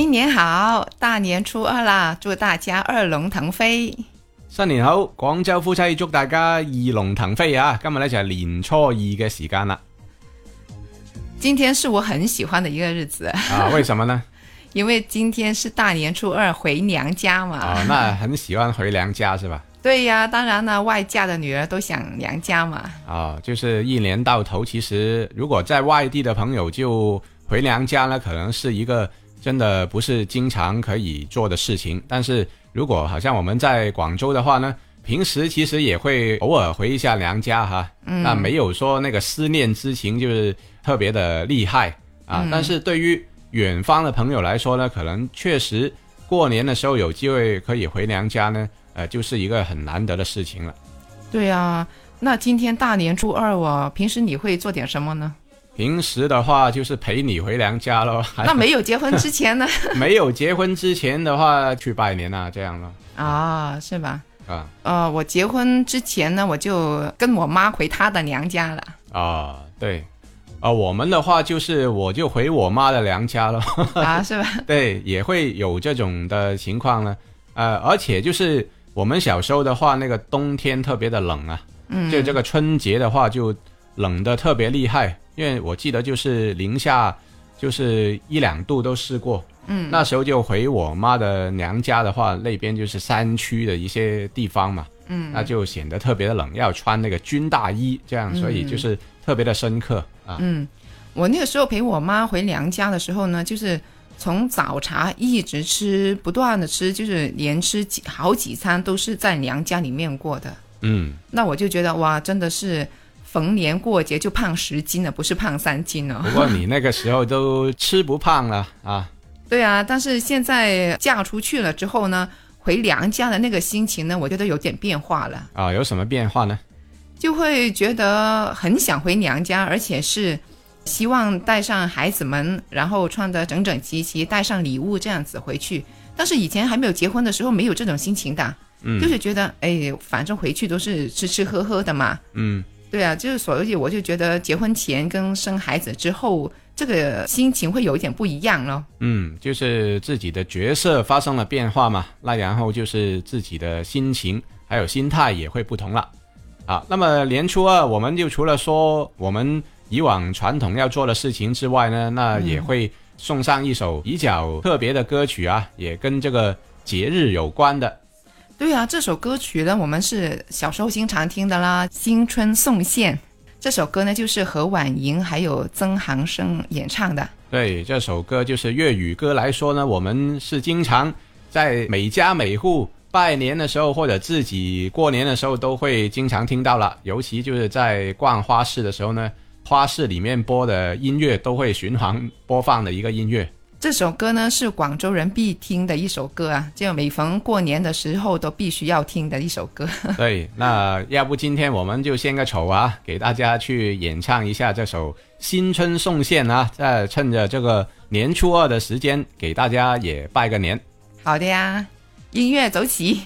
新年好，大年初二啦！祝大家二龙腾飞。新年好，广州夫妻祝大家二龙腾飞啊！今日呢就系年初二嘅时间啦。今天是我很喜欢的一个日子啊？为什么呢？因为今天是大年初二，回娘家嘛。哦，那很喜欢回娘家是吧？对呀，当然啦，外嫁的女儿都想娘家嘛。啊，就是一年到头，其实如果在外地的朋友就回娘家呢，可能是一个。真的不是经常可以做的事情，但是如果好像我们在广州的话呢，平时其实也会偶尔回一下娘家哈，那没有说那个思念之情就是特别的厉害啊。但是对于远方的朋友来说呢，可能确实过年的时候有机会可以回娘家呢，呃，就是一个很难得的事情了。对呀，那今天大年初二啊，平时你会做点什么呢？平时的话就是陪你回娘家喽，那没有结婚之前呢？没有结婚之前的话，去拜年啊，这样了啊，是吧？啊，呃，我结婚之前呢，我就跟我妈回她的娘家了啊，对，啊，我们的话就是我就回我妈的娘家了啊，是吧？对，也会有这种的情况呢，呃，而且就是我们小时候的话，那个冬天特别的冷啊，嗯，就这个春节的话就。冷的特别厉害，因为我记得就是零下，就是一两度都试过。嗯，那时候就回我妈的娘家的话，那边就是山区的一些地方嘛。嗯，那就显得特别的冷，要穿那个军大衣这样，所以就是特别的深刻啊。嗯，我那个时候陪我妈回娘家的时候呢，就是从早茶一直吃，不断的吃，就是连吃几好几餐都是在娘家里面过的。嗯，那我就觉得哇，真的是。逢年过节就胖十斤了，不是胖三斤了。不过你那个时候都吃不胖了啊。对啊，但是现在嫁出去了之后呢，回娘家的那个心情呢，我觉得有点变化了啊。有什么变化呢？就会觉得很想回娘家，而且是希望带上孩子们，然后穿得整整齐齐，带上礼物这样子回去。但是以前还没有结婚的时候，没有这种心情的，就是觉得哎，反正回去都是吃吃喝喝的嘛。嗯。对啊，就是所以我就觉得结婚前跟生孩子之后，这个心情会有一点不一样咯。嗯，就是自己的角色发生了变化嘛，那然后就是自己的心情还有心态也会不同了。啊，那么年初二，我们就除了说我们以往传统要做的事情之外呢，那也会送上一首比较特别的歌曲啊，也跟这个节日有关的。对啊，这首歌曲呢，我们是小时候经常听的啦，《新春送线》这首歌呢，就是何婉莹还有曾航生演唱的。对，这首歌就是粤语歌来说呢，我们是经常在每家每户拜年的时候，或者自己过年的时候都会经常听到了，尤其就是在逛花市的时候呢，花市里面播的音乐都会循环播放的一个音乐。这首歌呢是广州人必听的一首歌啊，就每逢过年的时候都必须要听的一首歌。对，那要不今天我们就先个丑啊，给大家去演唱一下这首《新春送献》啊，再趁着这个年初二的时间给大家也拜个年。好的呀，音乐走起。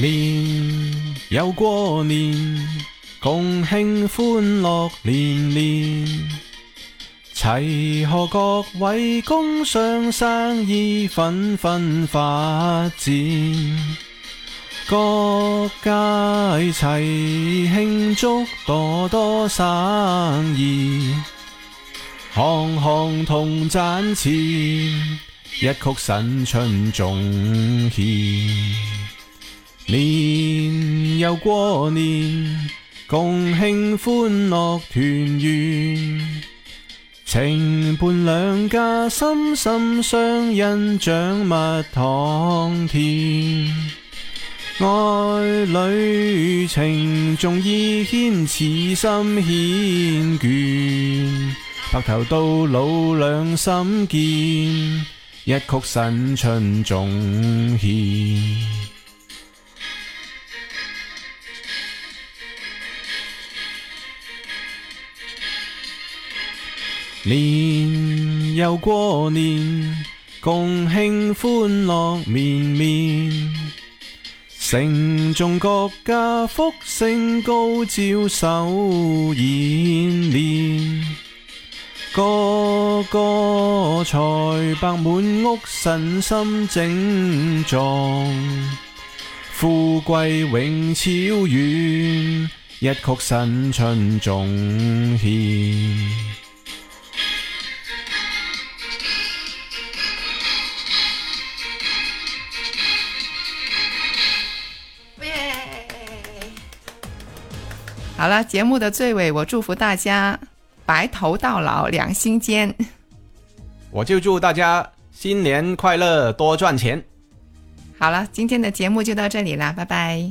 年又过年，共庆欢乐年年。齐贺各位工商生意纷纷发展，各界齐庆祝多多生意，行行同赚钱，一曲新春颂献。年又过年，共庆欢乐团圆，情伴两家心心相印，掌麦糖甜，爱侣情重意牵，此心缱绻，白头到老两心坚，一曲新春重献。年又过年，共庆欢乐绵绵，城中各家福星高照，手演演，个个财帛满屋，身心整壮，富贵永超远，一曲新春颂献。好了，节目的最尾，我祝福大家白头到老，两心坚。我就祝大家新年快乐，多赚钱。好了，今天的节目就到这里啦，拜拜。